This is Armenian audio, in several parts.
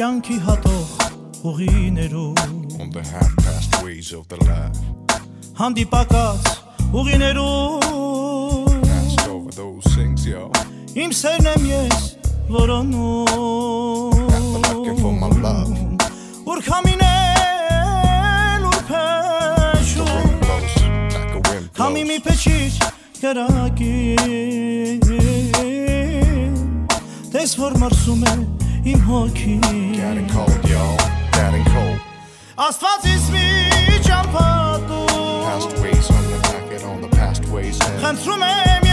կյանքի հատող ուղիներով on the half past ways of the life. Հանդիպակաց ուղիներով over those things yo իմ սերն եմ ես որոնով my love. Urkhaminen urpechu. Kami mi pechich karaki. Տես որ մարսում է իմ հոգի Getting cold y'all, getting cold Աստված ինձ մի ճամփատու Past ways on the packet on the past ways Խնդրում եմ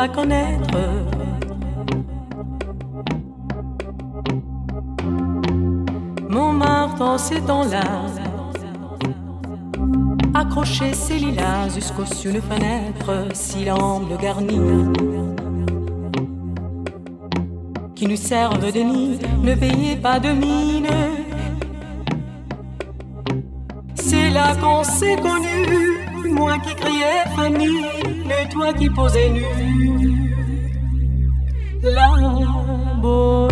pas connaître. Montmartre, c'est dans l'art. Accrocher ses lilas jusqu'au sur une fenêtre, s'il le garnir. Qui nous servent de nid, ne payez pas de mine. C'est là qu'on s'est connu, moi qui criais famille toi qui posais nu la beauté.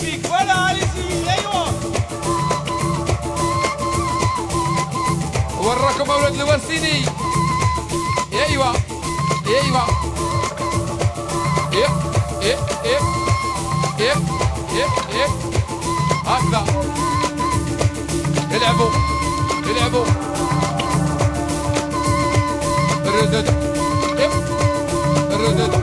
فيك ولا أيوه وراكم أولاد الورسيني أيوه أيوه. إيه إيه إيه إيه إيه إيه. هكذا. العبوا العبوا الردد إيه. الردد